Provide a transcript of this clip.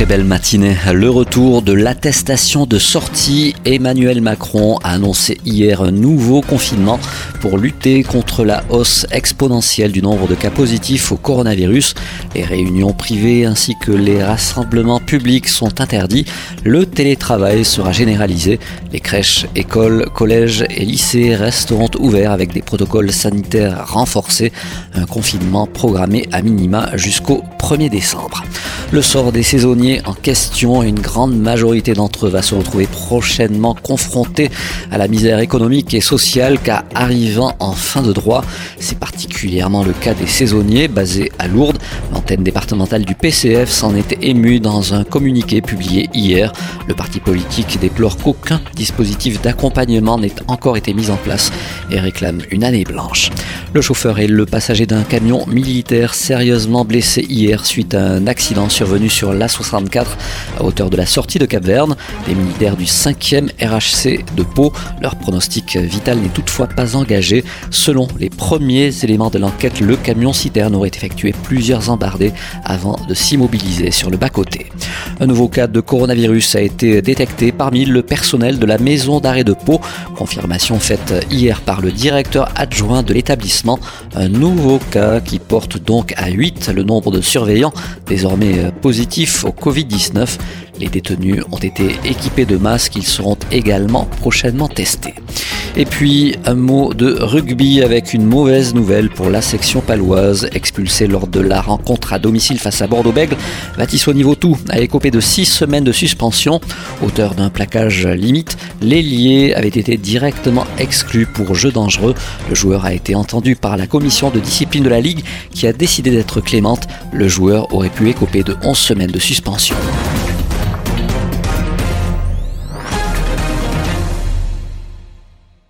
très belle matinée. Le retour de l'attestation de sortie. Emmanuel Macron a annoncé hier un nouveau confinement pour lutter contre la hausse exponentielle du nombre de cas positifs au coronavirus. Les réunions privées ainsi que les rassemblements publics sont interdits. Le télétravail sera généralisé. Les crèches, écoles, collèges et lycées resteront ouverts avec des protocoles sanitaires renforcés. Un confinement programmé à minima jusqu'au 1er décembre. Le sort des saisonniers en question, une grande majorité d'entre eux va se retrouver prochainement confrontés à la misère économique et sociale car arrivant en fin de droit, c'est particulièrement le cas des saisonniers basés à Lourdes. L'antenne départementale du PCF s'en était émue dans un communiqué publié hier. Le parti politique déplore qu'aucun dispositif d'accompagnement n'ait encore été mis en place et réclame une année blanche. Le chauffeur et le passager d'un camion militaire sérieusement blessés hier suite à un accident survenu sur l'A64 à hauteur de la sortie de Cap-Verne. Des militaires du 5e RHC de Pau, leur pronostic vital n'est toutefois pas engagé. Selon les premiers éléments de l'enquête, le camion citerne aurait effectué plusieurs embardées avant de s'immobiliser sur le bas-côté. Un nouveau cas de coronavirus a été détecté parmi le personnel de la maison d'arrêt de Pau. Confirmation faite hier par le directeur adjoint de l'établissement. Un nouveau cas qui porte donc à 8 le nombre de surveillants désormais positifs au Covid-19. Les détenus ont été équipés de masques, ils seront également prochainement testés. Et puis un mot de rugby avec une mauvaise nouvelle pour la section paloise. Expulsée lors de la rencontre à domicile face à Bordeaux-Bègles, Matisseau tout a écopé de six semaines de suspension. Auteur d'un plaquage limite, l'ailier avait été directement exclu pour jeu dangereux. Le joueur a été entendu par la commission de discipline de la Ligue qui a décidé d'être clémente. Le joueur aurait pu écoper de 11 semaines de suspension.